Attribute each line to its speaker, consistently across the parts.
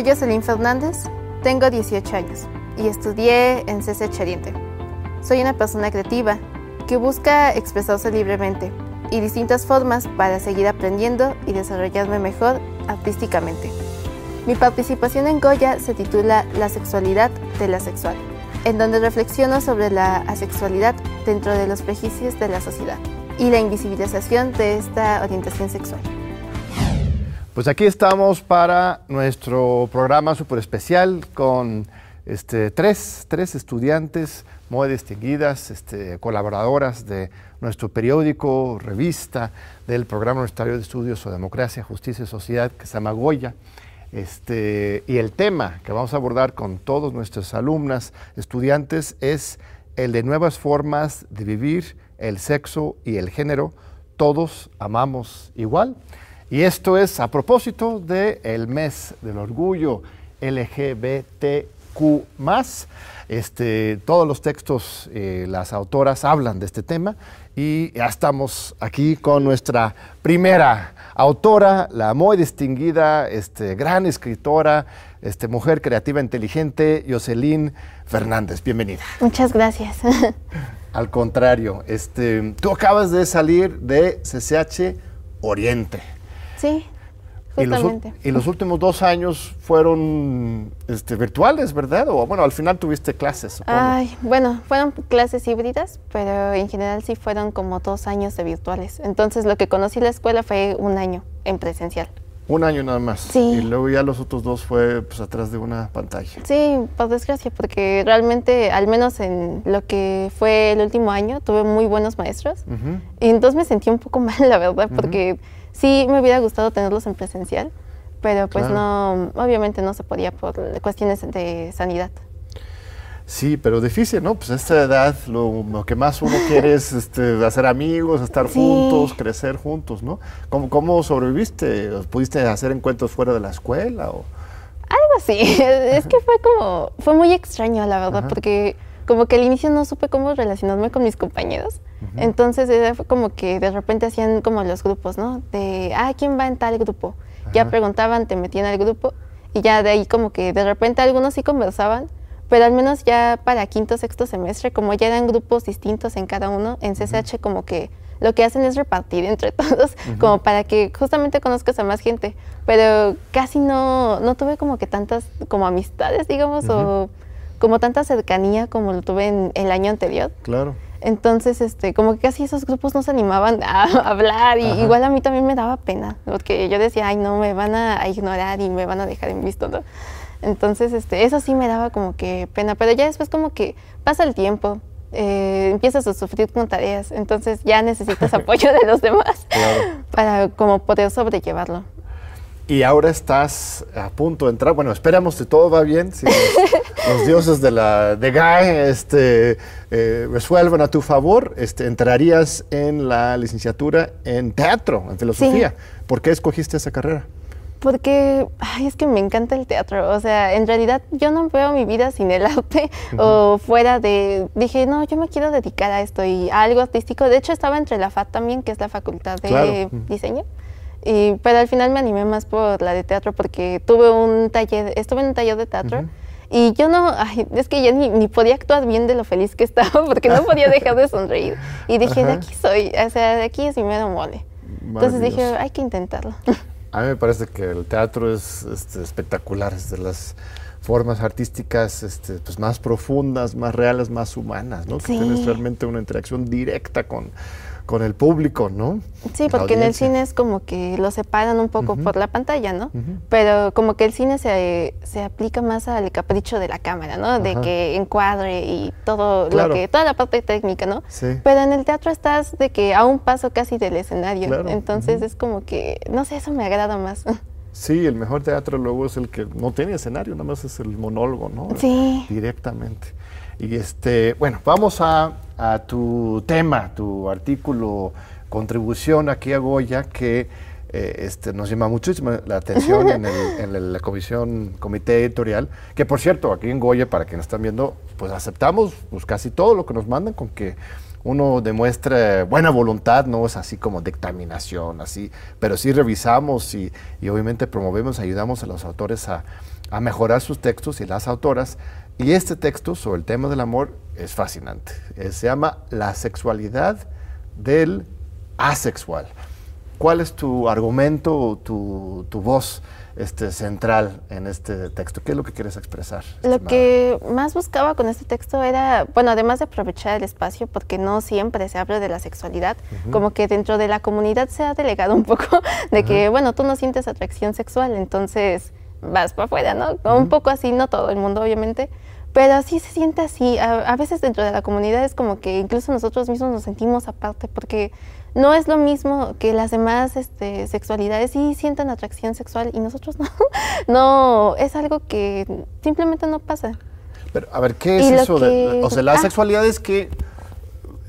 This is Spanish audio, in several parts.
Speaker 1: Soy Jocelyn Fernández, tengo 18 años y estudié en CCH Oriente. Soy una persona creativa que busca expresarse libremente y distintas formas para seguir aprendiendo y desarrollarme mejor artísticamente. Mi participación en Goya se titula La sexualidad de la sexual, en donde reflexiono sobre la asexualidad dentro de los prejuicios de la sociedad y la invisibilización de esta orientación sexual.
Speaker 2: Pues aquí estamos para nuestro programa súper especial con este, tres, tres estudiantes muy distinguidas, este, colaboradoras de nuestro periódico, revista, del programa universitario de estudios o democracia, justicia y sociedad que se llama Goya. Este, y el tema que vamos a abordar con todos nuestros alumnas, estudiantes, es el de nuevas formas de vivir el sexo y el género. Todos amamos igual. Y esto es a propósito del mes del orgullo LGBTQ. Este, todos los textos, eh, las autoras hablan de este tema y ya estamos aquí con nuestra primera autora, la muy distinguida, este, gran escritora, este, mujer creativa inteligente, Jocelyn Fernández. Bienvenida.
Speaker 1: Muchas gracias.
Speaker 2: Al contrario, este, tú acabas de salir de CCH Oriente.
Speaker 1: Sí.
Speaker 2: Y los, y los, últimos dos años fueron este, virtuales, ¿verdad? O bueno, al final tuviste clases.
Speaker 1: Ay, bueno, fueron clases híbridas, pero en general sí fueron como dos años de virtuales. Entonces lo que conocí la escuela fue un año en presencial.
Speaker 2: Un año nada más.
Speaker 1: Sí.
Speaker 2: Y luego ya los otros dos fue pues atrás de una pantalla.
Speaker 1: Sí, por desgracia, porque realmente, al menos en lo que fue el último año, tuve muy buenos maestros. Y entonces me sentí un poco mal, la verdad, porque Sí, me hubiera gustado tenerlos en presencial, pero pues no, obviamente no se podía por cuestiones de sanidad.
Speaker 2: Sí, pero difícil, ¿no? Pues a esta edad lo, que más uno quiere es este, hacer amigos, estar juntos, crecer juntos, ¿no? ¿Cómo, ¿Cómo sobreviviste? ¿Pudiste hacer encuentros fuera de la escuela? O?
Speaker 1: Algo así. es que fue como, fue muy extraño, la verdad, porque como que al inicio no supe cómo relacionarme con mis compañeros. Entonces fue como que de repente hacían como los grupos, ¿no? De, ah, ¿quién va en tal grupo? Ya preguntaban, te metían al grupo. Y ya de ahí como que de repente algunos sí conversaban, pero al menos ya para quinto, sexto semestre, como ya eran grupos distintos en cada uno, en CCH como que lo que hacen es repartir entre todos, como para que justamente conozcas a más gente, pero casi no, no tuve como que tantas como amistades, digamos, o como tanta cercanía como lo tuve en el año anterior.
Speaker 2: Claro.
Speaker 1: Entonces, este, como que casi esos grupos no se animaban a hablar y igual a mí también me daba pena, porque yo decía, ay, no, me van a, ignorar y me van a dejar en visto, ¿no? Entonces, este, eso sí me daba como que pena, pero ya después como que pasa el tiempo, eh, empiezas a sufrir con tareas, entonces ya necesitas apoyo de los demás para como poder sobrellevarlo.
Speaker 2: Y ahora estás a punto de entrar. Bueno, esperamos que todo va bien. Si los, dioses de la de Gae este, eh, resuelven a tu favor, este, entrarías en la licenciatura en teatro, en filosofía. ¿Por qué escogiste esa carrera?
Speaker 1: Porque ay, es que me encanta el teatro. O sea, en realidad yo no veo mi vida sin el arte o fuera de. Dije, no, yo me quiero dedicar a esto y a algo artístico. De hecho, estaba entre la FAT también, que es la Facultad de Diseño. Y, pero al final me animé más por la de teatro porque tuve un taller, estuve en un taller de teatro y yo no, es que ya ni, podía actuar bien de lo feliz que estaba porque no podía dejar de sonreír. Y dije, de aquí soy, o sea, de aquí es mi mero mole. Entonces dije, hay que intentarlo.
Speaker 2: A mí me parece que el teatro es este, espectacular, es de las formas artísticas este, pues más profundas, más reales, más humanas, ¿no? Que tienes realmente una interacción directa con, con el público, ¿no?
Speaker 1: Sí, porque en el cine es como que lo separan un poco por la pantalla, ¿no? Pero como que el cine se, se, aplica más al capricho de la cámara, ¿no? De que encuadre y todo lo que, toda la parte técnica, ¿no? Sí. Pero en el teatro estás de que a un paso casi del escenario. Entonces es como que, no sé, eso me agrada más.
Speaker 2: Sí, el mejor teatro luego es el que no tiene escenario, nada más es el monólogo, ¿no?
Speaker 1: Sí.
Speaker 2: Directamente. Y este, bueno, vamos a, tu tema, tu artículo, contribución aquí a Goya, que eh, este, nos llama muchísimo la atención en, la comisión, comité editorial, que por cierto, aquí en Goya, para quienes están viendo, pues aceptamos pues, casi todo lo que nos mandan con que uno demuestre buena voluntad, no es así como dictaminación, así, pero sí revisamos y, y obviamente promovemos, ayudamos a los autores a, a mejorar sus textos y las autoras. Y este texto sobre el tema del amor es fascinante. Eh, se llama La sexualidad del asexual. ¿Cuál es tu argumento, tu, tu voz este, central en este texto? ¿Qué es lo que quieres expresar?
Speaker 1: Lo que más buscaba con este texto era, bueno, además de aprovechar el espacio, porque no siempre se habla de la sexualidad, como que dentro de la comunidad se ha delegado un poco de que, bueno, tú no sientes atracción sexual, entonces vas para afuera, ¿no? Un poco así, no todo el mundo, obviamente, pero sí se siente así. A, veces dentro de la comunidad es como que incluso nosotros mismos nos sentimos aparte porque no es lo mismo que las demás este, sexualidades sí sientan atracción sexual y nosotros no. no, es algo que simplemente no pasa.
Speaker 2: Pero, a ver, ¿qué es eso? de, o sea, la ah. sexualidad es que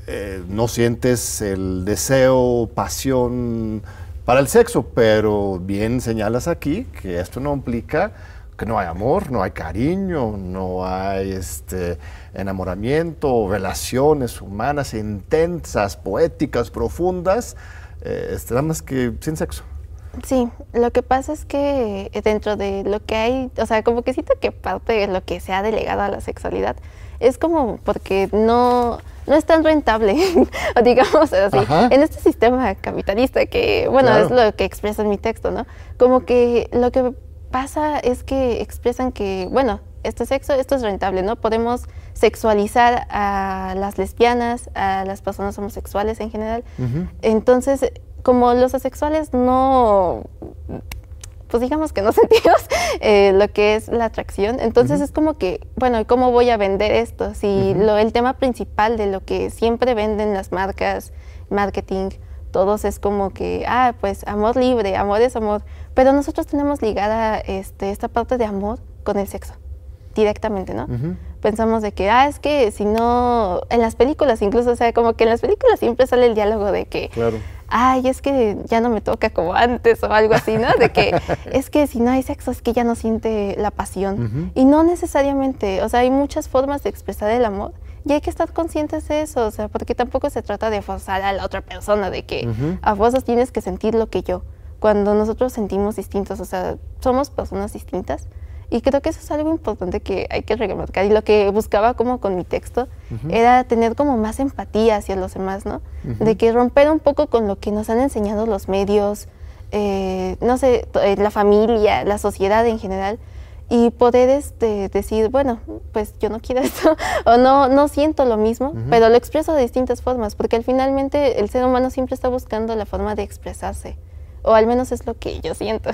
Speaker 2: eh, no sientes el deseo, pasión para el sexo, pero bien señalas aquí que esto no implica que no hay amor, no hay cariño, no hay este, enamoramiento, relaciones humanas intensas, poéticas, profundas, eh, este, nada más que sin sexo.
Speaker 1: Sí, lo que pasa es que dentro de lo que hay, o sea, como que siento que parte de lo que se ha delegado a la sexualidad es como porque no, no es tan rentable, digamos así, en este sistema capitalista que, bueno, es lo que expresa en mi texto, ¿no? Como que lo que pasa es que expresan que, bueno, este sexo, esto es rentable, ¿no? Podemos sexualizar a las lesbianas, a las personas homosexuales en general. Entonces, como los asexuales no, pues digamos que no sentimos eh, lo que es la atracción, entonces es como que, bueno, ¿cómo voy a vender esto? Si lo, el tema principal de lo que siempre venden las marcas, marketing, todos es como que, ah, pues amor libre, amor es amor, pero nosotros tenemos ligada este, esta parte de amor con el sexo, directamente, ¿no? Pensamos de que, ah, es que si no, en las películas incluso, o sea, como que en las películas siempre sale el diálogo de que, claro. ay, es que ya no me toca como antes o algo así, ¿no? De que es que si no hay sexo es que ya no siente la pasión. Y no necesariamente, o sea, hay muchas formas de expresar el amor y hay que estar conscientes de eso, o sea, porque tampoco se trata de forzar a la otra persona, de que a vos tienes que sentir lo que yo, cuando nosotros sentimos distintos, o sea, somos personas distintas. Y creo que eso es algo importante que hay que remarcar. Y lo que buscaba como con mi texto era tener como más empatía hacia los demás, ¿no? De que romper un poco con lo que nos han enseñado los medios, eh, no sé, eh, la familia, la sociedad en general, y poder este, decir, bueno, pues yo no quiero esto o no, no siento lo mismo, pero lo expreso de distintas formas, porque al finalmente el ser humano siempre está buscando la forma de expresarse, o al menos es lo que yo siento.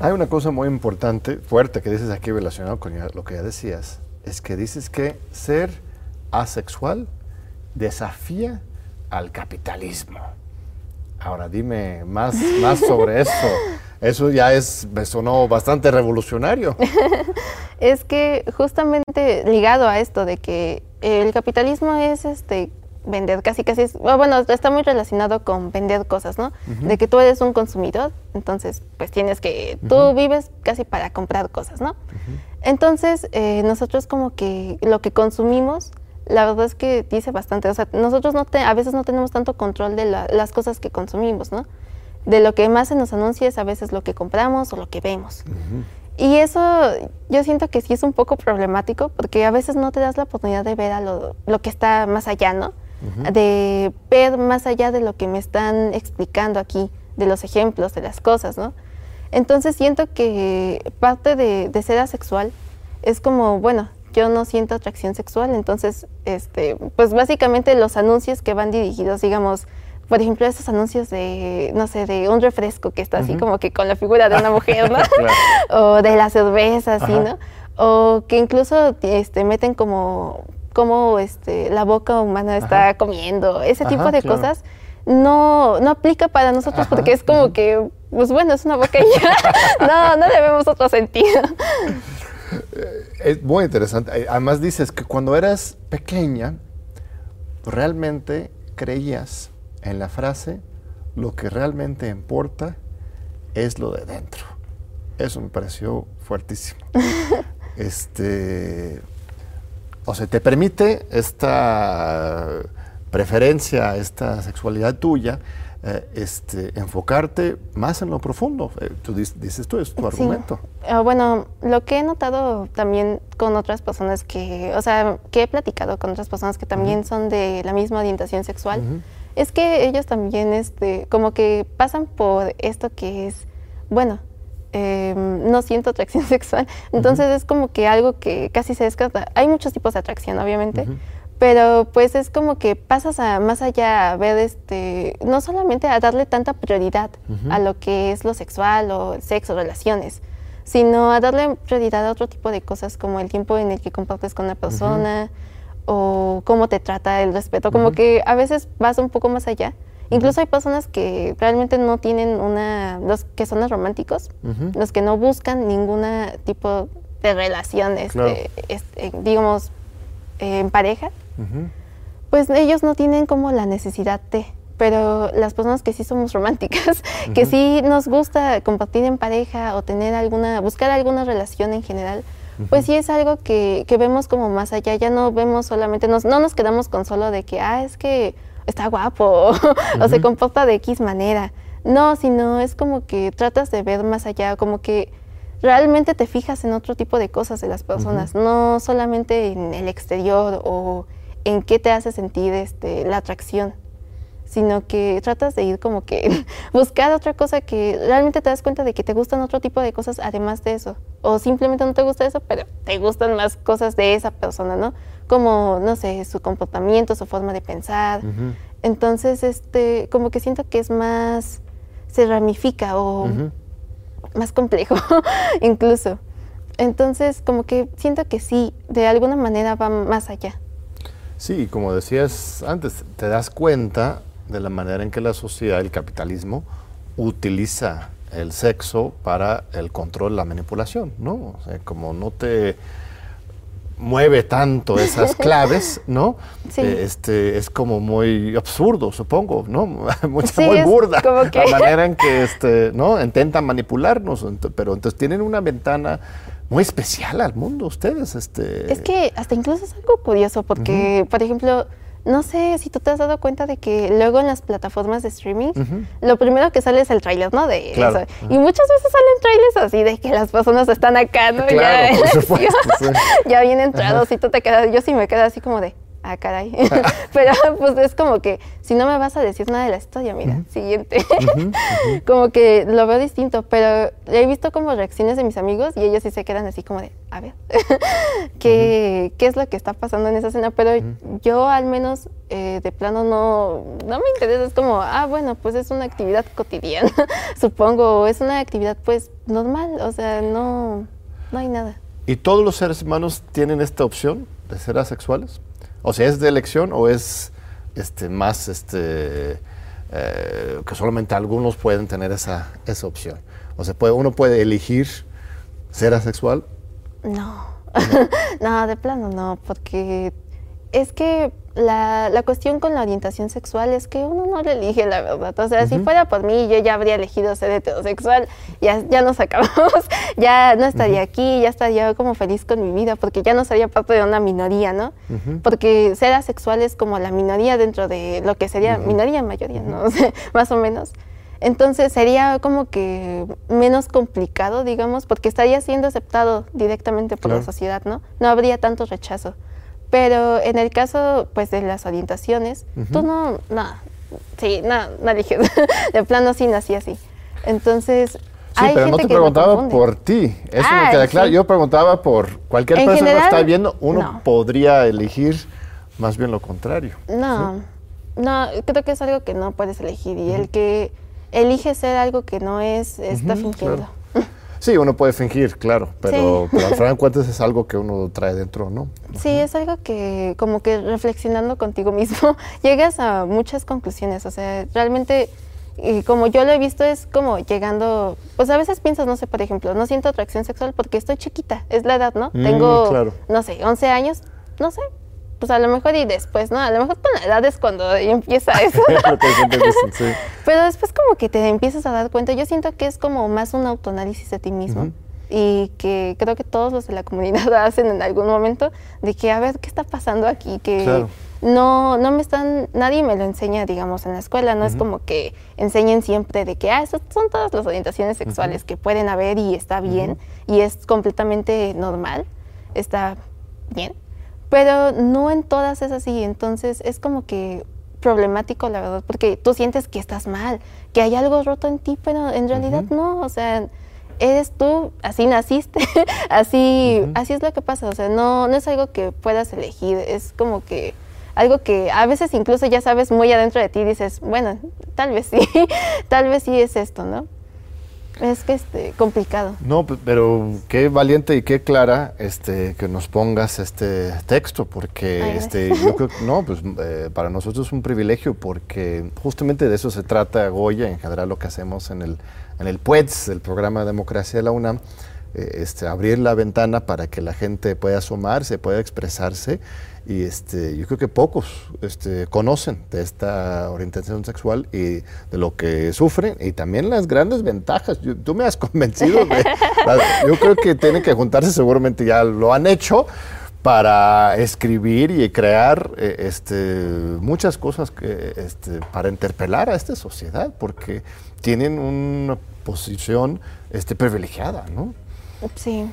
Speaker 2: Hay una cosa muy importante, fuerte, que dices aquí relacionado con lo que ya decías, es que dices que ser asexual desafía al capitalismo. Ahora dime más, más sobre eso. Eso ya es, me sonó bastante revolucionario.
Speaker 1: es que justamente ligado a esto de que el capitalismo es este vender casi casi, bueno, está muy relacionado con vender cosas, ¿no? De que tú eres un consumidor, entonces pues tienes que, tú vives casi para comprar cosas, ¿no? Entonces eh, nosotros como que lo que consumimos, la verdad es que dice bastante, o sea, nosotros no a veces no tenemos tanto control de las cosas que consumimos, ¿no? de lo que más se nos anuncia es a veces lo que compramos o lo que vemos. Y eso yo siento que sí es un poco problemático porque a veces no te das la oportunidad de ver a lo, que está más allá, ¿no? De ver más allá de lo que me están explicando aquí, de los ejemplos, de las cosas, ¿no? Entonces siento que parte de, de ser asexual es como, bueno, yo no siento atracción sexual, entonces, este, pues básicamente los anuncios que van dirigidos, digamos, por ejemplo, esos anuncios de, no sé, de un refresco que está así como que con la figura de una mujer, ¿no? o de la cerveza, así, ¿no? O que incluso este, meten como, como este, la boca humana está comiendo, ese tipo de cosas. No, no aplica para nosotros porque es como que, pues bueno, es una boca y ya. no, no le vemos otro sentido.
Speaker 2: Eh, es muy interesante. Además dices que cuando eras pequeña, realmente creías en la frase, lo que realmente importa es lo de dentro. Eso me pareció fuertísimo. este, o sea, te permite esta preferencia, esta sexualidad tuya, eh, este, enfocarte más en lo profundo. Eh, tú dices, tú, es tu argumento.
Speaker 1: Ah, bueno, lo que he notado también con otras personas que, o sea, que he platicado con otras personas que también son de la misma orientación sexual, es que ellos también, este, como que pasan por esto que es, bueno, em, no siento atracción sexual, entonces es como que algo que casi se descarta. Hay muchos tipos de atracción, obviamente, pero pues es como que pasas a más allá a ver este no solamente a darle tanta prioridad a lo que es lo sexual o el sexo relaciones sino a darle prioridad a otro tipo de cosas como el tiempo en el que compartes con una persona o cómo te trata el respeto. Como que a veces vas un poco más allá incluso hay personas que realmente no tienen una los que son los románticos los que no buscan ningún tipo de relación este, este digamos en pareja pues ellos no tienen como la necesidad de, pero las personas que sí somos románticas, que sí nos gusta compartir en pareja o tener alguna, buscar alguna relación en general, pues sí es algo que, que, vemos como más allá, ya no vemos solamente, nos, no nos quedamos con solo de que, ah, es que está guapo o se comporta de X manera. No, sino es como que tratas de ver más allá, como que realmente te fijas en otro tipo de cosas de las personas, no solamente en el exterior o en qué te hace sentir este, la atracción, sino que tratas de ir como que buscar otra cosa que realmente te das cuenta de que te gustan otro tipo de cosas además de eso. O simplemente no te gusta eso, pero te gustan más cosas de esa persona, ¿no? Como, no sé, su comportamiento, su forma de pensar. Entonces, este, como que siento que es más, se ramifica o más complejo incluso. Entonces, como que siento que sí, de alguna manera va más allá.
Speaker 2: Sí, como decías antes, te das cuenta de la manera en que la sociedad, el capitalismo, utiliza el sexo para el control, la manipulación, ¿no? O sea, como no te mueve tanto esas claves, ¿no? Sí. Eh, este, es como muy absurdo, supongo, ¿no? Mucha, muy burda la manera en que este, ¿no? intentan manipularnos, pero entonces tienen una ventana muy especial al mundo ustedes. Este...
Speaker 1: Es que hasta incluso es algo curioso porque, por ejemplo, no sé si tú te has dado cuenta de que luego en las plataformas de streaming, lo primero que sale es el tráiler, ¿no? De eso. Y muchas veces salen trailers así de que las personas están acá, ¿no?
Speaker 2: Claro, ya, por supuesto,
Speaker 1: ya bien entrados y tú te quedas, yo sí me quedo así como de, ah, caray. Pero pues es como que si no me vas a decir nada de la historia, mira, siguiente. como que lo veo distinto, pero he visto como reacciones de mis amigos y ellos sí se quedan así como de, a ver, ¿qué, ¿qué, es lo que está pasando en esa escena? Pero yo al menos eh, de plano no, no me interesa, es como, ah, bueno, pues es una actividad cotidiana, supongo, es una actividad pues normal, o sea, no, no hay nada.
Speaker 2: ¿Y todos los seres humanos tienen esta opción de ser asexuales? O sea, ¿es de elección o es este, más este, eh, que solamente algunos pueden tener esa, esa opción? O sea, puede, uno puede elegir ser asexual.
Speaker 1: No, no, de plano no, porque es que la, la, cuestión con la orientación sexual es que uno no le elige la verdad. O sea, si fuera por mí, yo ya habría elegido ser heterosexual, ya, ya nos acabamos, ya no estaría aquí, ya estaría como feliz con mi vida, porque ya no sería parte de una minoría, ¿no? Porque ser asexual es como la minoría dentro de lo que sería minoría, mayoría, ¿no? más o menos. Entonces sería como que menos complicado, digamos, porque estaría siendo aceptado directamente por la sociedad, ¿no? No habría tanto rechazo. Pero en el caso, pues, de las orientaciones, tú no, no, sí, no, no dije, de plano sí nací así. Entonces,
Speaker 2: Sí, pero no te preguntaba por ti. Eso me ah, queda claro. Yo preguntaba por cualquier persona que está viendo, uno podría elegir más bien lo contrario.
Speaker 1: No, no, creo que es algo que no puedes elegir. Y el que elige ser algo que no es, está fingiendo.
Speaker 2: Sí, uno puede fingir, claro, pero, al final cuentas es algo que uno trae dentro, ¿no?
Speaker 1: Sí, es algo que como que reflexionando contigo mismo llegas a muchas conclusiones, o sea, realmente y como yo lo he visto es como llegando, pues a veces piensas, no sé, por ejemplo, no siento atracción sexual porque estoy chiquita, es la edad, ¿no? Mm, Tengo, no sé, 11 años, no sé, pues a lo mejor y después, ¿no? A lo mejor con la edad es cuando empieza eso. Pero después como que te empiezas a dar cuenta, yo siento que es como más un autoanálisis de ti mismo. Y que creo que todos los de la comunidad hacen en algún momento de que, a ver, ¿qué está pasando aquí? Que no, no me están, nadie me lo enseña, digamos, en la escuela, no es como que enseñen siempre de que, ah, esas son todas las orientaciones sexuales que pueden haber y está bien, y es completamente normal, está bien, pero no en todas es así, entonces es como que problemático, la verdad, porque tú sientes que estás mal, que hay algo roto en ti, pero en realidad no, o sea, eres tú, así naciste, así, así es lo que pasa, o sea, no, no es algo que puedas elegir, es como que algo que a veces incluso ya sabes muy adentro de ti, dices, bueno, tal vez sí, tal vez sí es esto, ¿no? Es que este, complicado.
Speaker 2: No, pero qué valiente y qué clara este, que nos pongas este texto, porque este, yo creo no, pues eh, para nosotros es un privilegio, porque justamente de eso se trata Goya, en general lo que hacemos en el, en el PUEDS, el programa de democracia de la UNAM, eh, este, abrir la ventana para que la gente pueda asomarse, pueda expresarse y este, yo creo que pocos este, conocen de esta orientación sexual y de lo que sufren y también las grandes ventajas. tú me has convencido de, yo creo que tienen que juntarse, seguramente ya lo han hecho, para escribir y crear eh, este, muchas cosas que, este, para interpelar a esta sociedad, porque tienen una posición este, privilegiada, ¿no?
Speaker 1: Sí.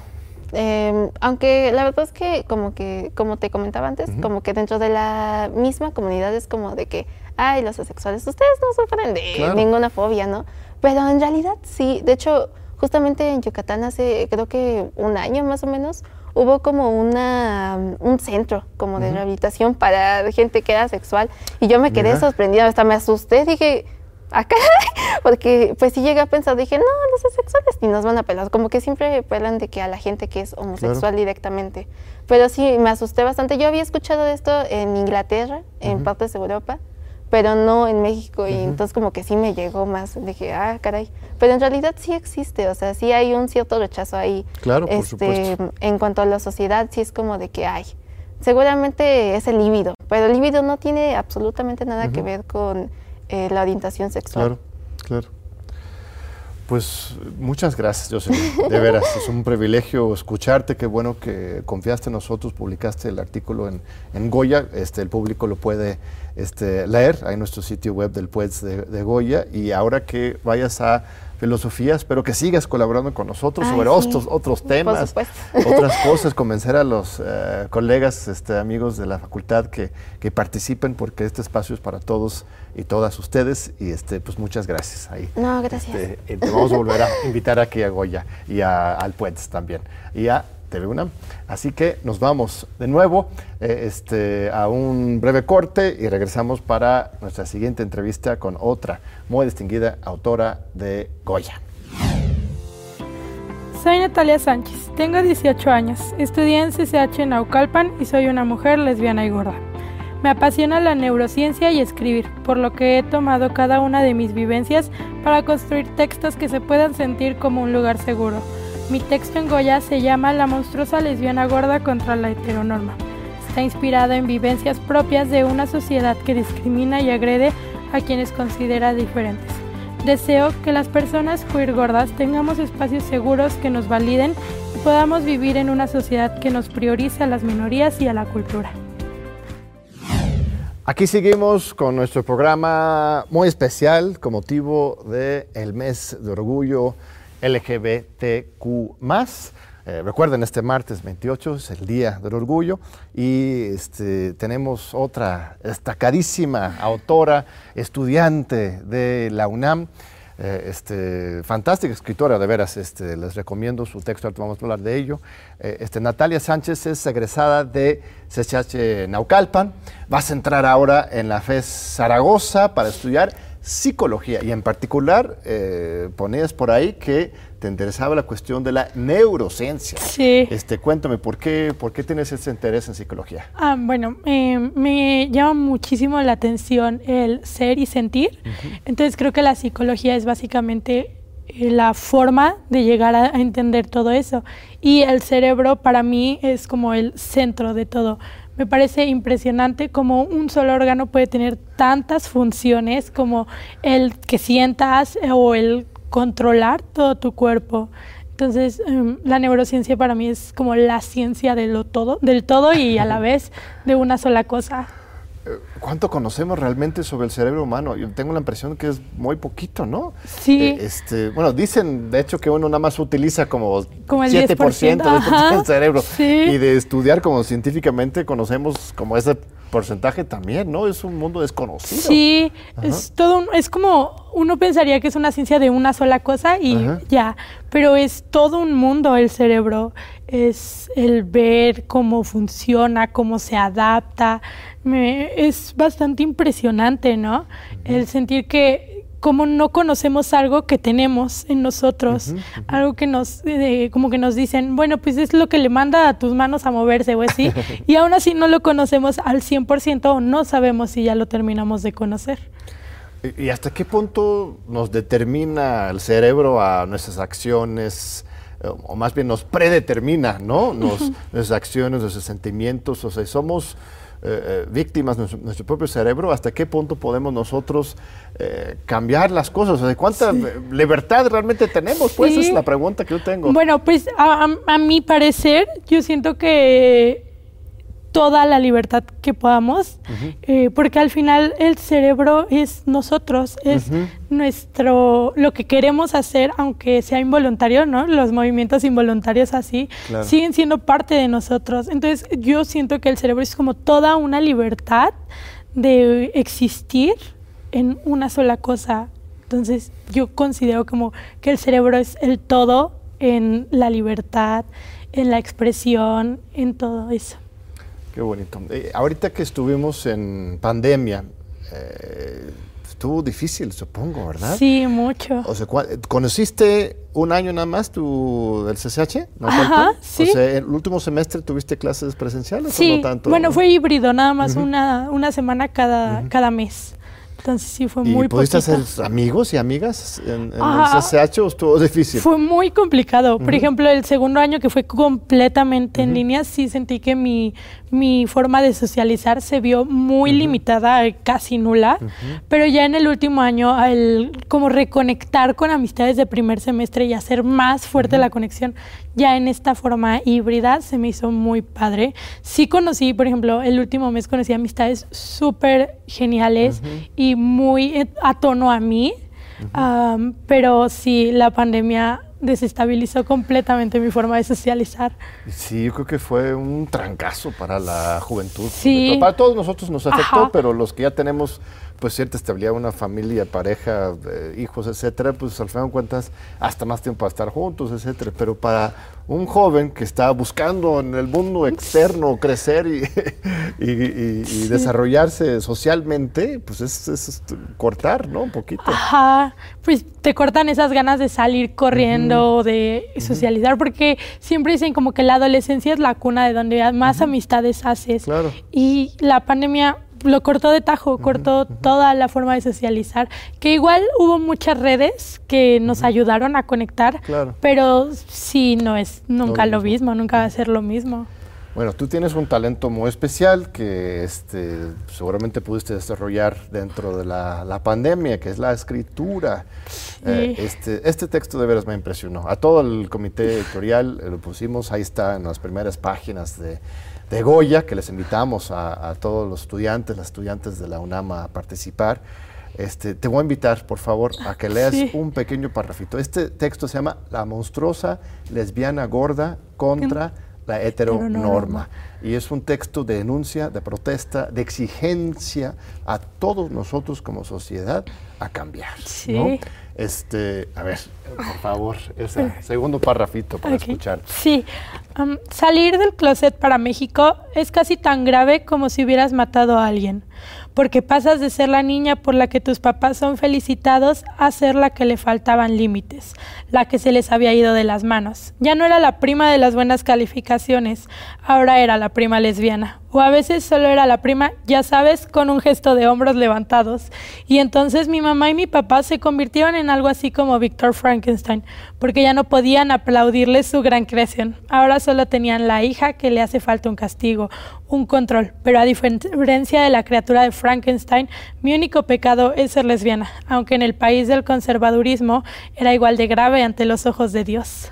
Speaker 1: Em, aunque la verdad es que como que, como te comentaba antes, como que dentro de la misma comunidad es como de que, ay, los asexuales, ustedes no sufren de ninguna fobia, ¿no? Pero en realidad sí, de hecho, justamente en Yucatán hace creo que un año más o menos, hubo como una, un centro como de rehabilitación para gente que era sexual y yo me quedé sorprendida, hasta me asusté, dije, acá, porque pues si llegué a pensar, dije, no, los asexuales ni nos van a pelar, como que siempre pelan de que a la gente que es homosexual directamente. Pero sí, me asusté bastante. Yo había escuchado esto en Inglaterra, en partes de Europa, pero no en México, y entonces como que sí me llegó más, dije, ah, caray. Pero en realidad sí existe, o sea, sí hay un cierto rechazo ahí.
Speaker 2: Claro, por este,
Speaker 1: En cuanto a la sociedad, sí es como de que hay. Seguramente es el líbido, pero el líbido no tiene absolutamente nada que ver con eh, la orientación sexual.
Speaker 2: Claro, claro. Pues muchas gracias, Jocelyn. De veras, es un privilegio escucharte. Qué bueno que confiaste en nosotros, publicaste el artículo en, en Goya. Este, el público lo puede este, leer ahí en nuestro sitio web del PUEDS de, Goya. Y ahora que vayas a filosofía, espero que sigas colaborando con nosotros sobre otros, otros temas, otras cosas, convencer a los eh, colegas, este, amigos de la facultad que, que, participen, porque este espacio es para todos y todas ustedes. Y este, pues muchas gracias. Ahí,
Speaker 1: no, gracias.
Speaker 2: Este, te vamos a volver a invitar aquí a Goya y a, al PUEDS también. Y a TV UNAM. Así que nos vamos de nuevo eh, este, a un breve corte y regresamos para nuestra siguiente entrevista con otra muy distinguida autora de Goya.
Speaker 3: Soy Natalia Sánchez, tengo 18 años, estudié en CCH Naucalpan y soy una mujer lesbiana y gorda. Me apasiona la neurociencia y escribir, por lo que he tomado cada una de mis vivencias para construir textos que se puedan sentir como un lugar seguro mi texto en Goya se llama La monstruosa lesbiana gorda contra la heteronorma. Está inspirado en vivencias propias de una sociedad que discrimina y agrede a quienes considera diferentes. Deseo que las personas queer gordas tengamos espacios seguros que nos validen y podamos vivir en una sociedad que nos priorice a las minorías y a la cultura.
Speaker 2: Aquí seguimos con nuestro programa muy especial con motivo del mes de orgullo LGBTQ. Eh, recuerden, este martes 28 es el Día del Orgullo y este, tenemos otra destacadísima autora, estudiante de la UNAM, eh, este, fantástica escritora, de veras, este, les recomiendo su texto, ahora vamos a hablar de ello. Eh, este, Natalia Sánchez es egresada de CCH Naucalpan, vas a entrar ahora en la FES Zaragoza para estudiar psicología y en particular eh, ponías por ahí que te interesaba la cuestión de la neurociencia.
Speaker 3: Sí.
Speaker 2: Este, cuéntame, ¿por qué, por qué tienes ese interés en psicología?
Speaker 3: Ah, bueno, eh, me llama muchísimo la atención el ser y sentir. Entonces creo que la psicología es básicamente eh, la forma de llegar a entender todo eso. Y el cerebro para mí es como el centro de todo. Me parece impresionante cómo un solo órgano puede tener tantas funciones como el que sientas o el controlar todo tu cuerpo. Entonces, em, la neurociencia para mí es como la ciencia de lo todo, del todo y a la vez de una sola cosa.
Speaker 2: ¿Cuánto conocemos realmente sobre el cerebro humano? Yo tengo la impresión que es muy poquito, ¿no?
Speaker 3: Sí.
Speaker 2: Eh, este, bueno, dicen de hecho que uno nada más utiliza como,
Speaker 3: Como el
Speaker 2: 7%
Speaker 3: 10%,
Speaker 2: del cerebro.
Speaker 3: sí.
Speaker 2: Y de estudiar como científicamente conocemos como ese porcentaje también, ¿no? Es un mundo desconocido.
Speaker 3: Sí, es todo un- es como uno pensaría que es una ciencia de una sola cosa y
Speaker 2: Ajá.
Speaker 3: ya, pero es todo un mundo el cerebro, es el ver cómo funciona, cómo se adapta, me- es bastante impresionante, ¿no? El sentir que como no conocemos algo que tenemos en nosotros, algo que nos, eh, como que nos dicen, bueno, pues es lo que le manda a tus manos a moverse o así, y aún así no lo conocemos al 100% o no sabemos si ya lo terminamos de conocer.
Speaker 2: ¿Y hasta qué punto nos determina el cerebro a nuestras acciones? eh, O más bien nos predetermina, ¿no? Nos- nuestras acciones, nuestros sentimientos. O sea, somos eh, eh, víctimas de nuestro, nuestro propio cerebro. ¿Hasta qué punto podemos nosotros eh, cambiar las cosas? O sea, ¿cuánta libertad realmente tenemos? Pues esa es la pregunta que yo tengo.
Speaker 3: Bueno, pues a- a mi parecer, yo siento que toda la libertad que podamos, eh, porque al final el cerebro es nosotros, es nuestro, lo que queremos hacer, aunque sea involuntario, ¿no? Los movimientos involuntarios así,
Speaker 2: Claro.
Speaker 3: siguen siendo parte de nosotros. Entonces yo siento que el cerebro es como toda una libertad de existir en una sola cosa. Entonces yo considero como que el cerebro es el todo en la libertad, en la expresión, en todo eso.
Speaker 2: Qué bonito. Eh, ahorita que estuvimos en pandemia, eh, estuvo difícil, supongo, ¿verdad?
Speaker 3: Sí, mucho.
Speaker 2: O sea, ¿cuál- ¿conociste un año nada más tu, del CCH? ¿No
Speaker 3: Ajá,
Speaker 2: tanto?
Speaker 3: sí.
Speaker 2: O sea, ¿el último semestre tuviste clases presenciales o no tanto?
Speaker 3: bueno, fue híbrido, nada más una, una semana cada, cada mes. Entonces sí fue
Speaker 2: ¿Y
Speaker 3: muy
Speaker 2: pudiste
Speaker 3: poquito.
Speaker 2: hacer amigos y amigas en, en
Speaker 3: Ajá.
Speaker 2: el CCH o estuvo difícil?
Speaker 3: Fue muy complicado. Por ejemplo, el segundo año que fue completamente en línea, sí sentí que mi, mi forma de socializar se vio muy limitada, casi nula. Pero ya en el último año, el como reconectar con amistades de primer semestre y hacer más fuerte la conexión, ya en esta forma híbrida se me hizo muy padre. Sí conocí, por ejemplo, el último mes conocí amistades súper geniales y muy a tono a mí. Pero sí, la pandemia desestabilizó completamente mi forma de socializar.
Speaker 2: Sí, yo creo que fue un trancazo para la juventud.
Speaker 3: Sí.
Speaker 2: Para todos nosotros nos afectó,
Speaker 3: Ajá.
Speaker 2: pero los que ya tenemos pues cierta estabilidad, una familia, pareja, eh, hijos, etcétera, pues al final de cuentas hasta más tiempo para estar juntos, etcétera. Pero para un joven que está buscando en el mundo externo crecer y, y- y- y desarrollarse socialmente, pues es, es, es cortar, ¿no? Un poquito.
Speaker 3: Ajá, pues te cortan esas ganas de salir corriendo, de socializar, porque siempre dicen como que la adolescencia es la cuna de donde más amistades haces.
Speaker 2: Claro.
Speaker 3: Y la pandemia lo cortó de tajo, cortó toda la forma de socializar, que igual hubo muchas redes que nos ayudaron a conectar,
Speaker 2: Claro.
Speaker 3: pero sí, no es nunca
Speaker 2: lo
Speaker 3: lo mismo, nunca va a ser lo mismo.
Speaker 2: Bueno, tú tienes un talento muy especial que este, seguramente pudiste desarrollar dentro de la, la pandemia, que es la escritura. Eh, este, este texto de veras me impresionó. A todo el comité editorial lo pusimos, ahí está en las primeras páginas de, de Goya, que les invitamos a, a todos los estudiantes, las estudiantes de la UNAM a participar. Este, te voy a invitar, por favor, a que leas
Speaker 3: Sí.
Speaker 2: un pequeño parrafito. Este texto se llama La monstruosa lesbiana gorda contra la heteronorma. Y es un texto de denuncia, de protesta, de exigencia a todos nosotros como sociedad a cambiar.
Speaker 3: Sí.
Speaker 2: ¿no? Este, a ver, por favor, ese segundo parrafito para escuchar.
Speaker 3: Sí. Am, salir del closet para México es casi tan grave como si hubieras matado a alguien, porque pasas de ser la niña por la que tus papás son felicitados a ser la que le faltaban límites, la que se les había ido de las manos. Ya no era la prima de las buenas calificaciones, ahora era la prima lesbiana. O a veces solo era la prima, ya sabes, con un gesto de hombros levantados. Y entonces mi mamá y mi papá se convirtieron en algo así como Víctor Frankenstein, porque ya no podían aplaudirle su gran creación. Ahora solo tenían la hija que le hace falta un castigo, un control. Pero a diferencia de la criatura de Frankenstein, mi único pecado es ser lesbiana, aunque en el país del conservadurismo era igual de grave ante los ojos de Dios.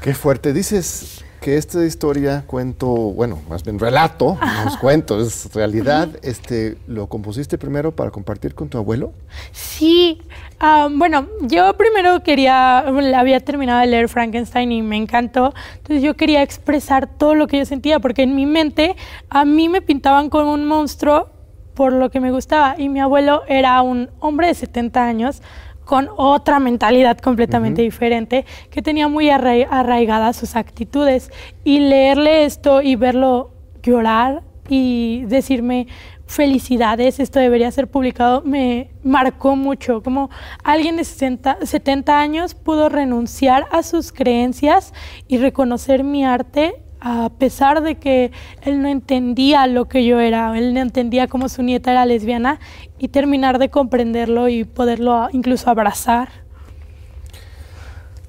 Speaker 2: Qué fuerte. Dices que esta historia, cuento, bueno, más bien relato, no es cuento, es realidad, este, ¿lo compusiste primero para compartir con tu abuelo?
Speaker 3: Sí, ah, bueno, yo primero quería, había terminado de leer Frankenstein y me encantó, entonces yo quería expresar todo lo que yo sentía, porque en mi mente a mí me pintaban como un monstruo por lo que me gustaba y mi abuelo era un hombre de 70 años con otra mentalidad completamente diferente, que tenía muy arraigadas sus actitudes. Y leerle esto y verlo llorar y decirme felicidades, esto debería ser publicado, me marcó mucho. Como alguien de 60, 70 años pudo renunciar a sus creencias y reconocer mi arte a pesar de que él no entendía lo que yo era, él no entendía cómo su nieta era lesbiana y terminar de comprenderlo y poderlo incluso abrazar.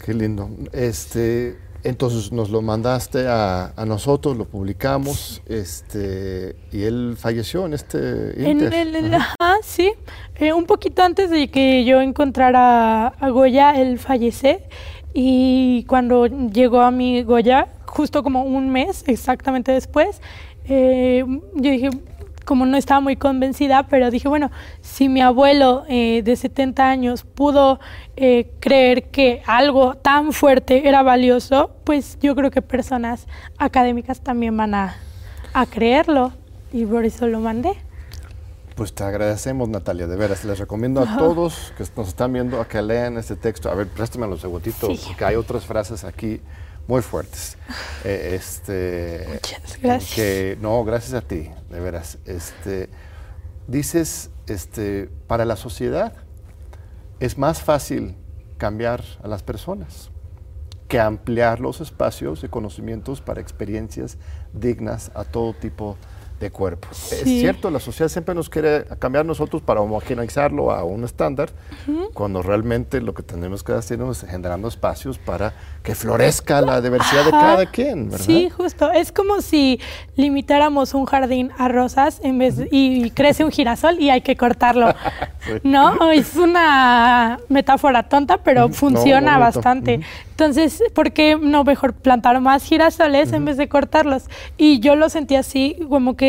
Speaker 2: Qué lindo. Este, entonces nos lo mandaste a, nosotros, lo publicamos, este, y él falleció en este
Speaker 3: inter. En el, ajá. sí. Eh, un poquito antes de que yo encontrara a Goya, él fallece. Y cuando llegó a mi Goya, justo como un mes exactamente después, eh, yo dije, como no estaba muy convencida, pero dije, bueno, si mi abuelo eh, de 70 años pudo eh, creer que algo tan fuerte era valioso, pues yo creo que personas académicas también van a, a creerlo y por eso lo mandé.
Speaker 2: Pues te agradecemos, Natalia, de veras. Les recomiendo a todos que nos están viendo a que lean este texto. A ver, préstame un segundito, porque hay otras frases aquí muy fuertes. Eh, este,
Speaker 3: Muchas gracias.
Speaker 2: Que, no, gracias a ti, de veras. Este, dices, este, para la sociedad es más fácil cambiar a las personas que ampliar los espacios de conocimientos para experiencias dignas a todo tipo de de cuerpo. Es cierto, la sociedad siempre nos quiere cambiar nosotros para homogeneizarlo a un estándar, cuando realmente lo que tenemos que hacer es generando espacios para que florezca la diversidad de cada quien, ¿verdad?
Speaker 3: Sí, justo. Es como si limitáramos un jardín a rosas en vez y crece un girasol y hay que cortarlo. ¿No? Es una metáfora tonta, pero funciona bastante. Entonces, ¿por qué no mejor plantar más girasoles en vez de cortarlos? Y yo lo sentí así, como que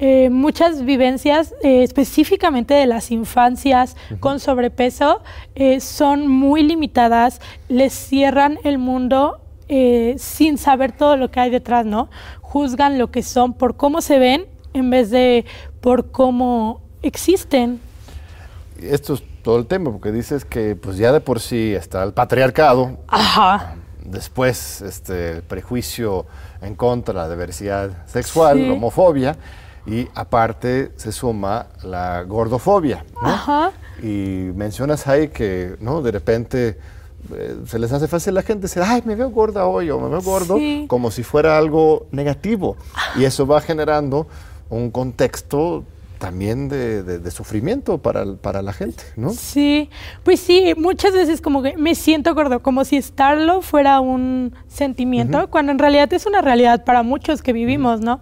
Speaker 3: eh, muchas vivencias, eh, específicamente de las infancias con sobrepeso, eh, son muy limitadas, les cierran el mundo sin saber todo lo que hay detrás, ¿no? Juzgan lo que son por cómo se ven en vez de por cómo existen.
Speaker 2: Esto es todo el tema, porque dices que pues ya de por sí está el patriarcado.
Speaker 3: Ajá.
Speaker 2: Después este, el prejuicio en contra de la diversidad sexual, la homofobia, y aparte se suma la gordofobia.
Speaker 3: Ajá.
Speaker 2: Y mencionas ahí que no de repente eh, se les hace fácil a la gente decir, ay, me veo gorda hoy o me veo gordo, como si fuera algo negativo. Y eso va generando un contexto también de, sufrimiento para, para, la gente, ¿no?
Speaker 3: Sí, pues sí, muchas veces como que me siento gordo, como si estarlo fuera un sentimiento, cuando en realidad es una realidad para muchos que vivimos, ¿no?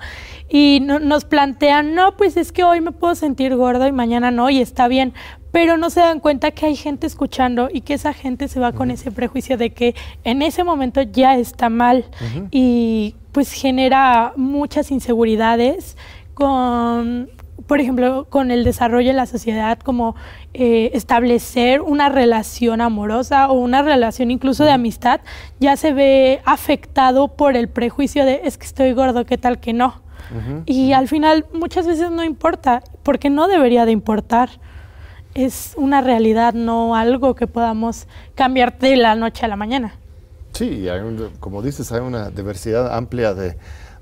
Speaker 3: Y nos plantean, no, pues es que hoy me puedo sentir gordo y mañana no, y está bien, pero no se dan cuenta que hay gente escuchando y que esa gente se va con ese prejuicio de que en ese momento ya está mal y pues genera muchas inseguridades con por ejemplo, con el desarrollo en la sociedad, como eh, establecer una relación amorosa o una relación incluso de amistad, ya se ve afectado por el prejuicio de es que estoy gordo, ¿qué tal que no? Y al final muchas veces no importa, porque no debería de importar. Es una realidad, no algo que podamos cambiar de la noche a la mañana.
Speaker 2: Sí, como dices, hay una diversidad amplia de,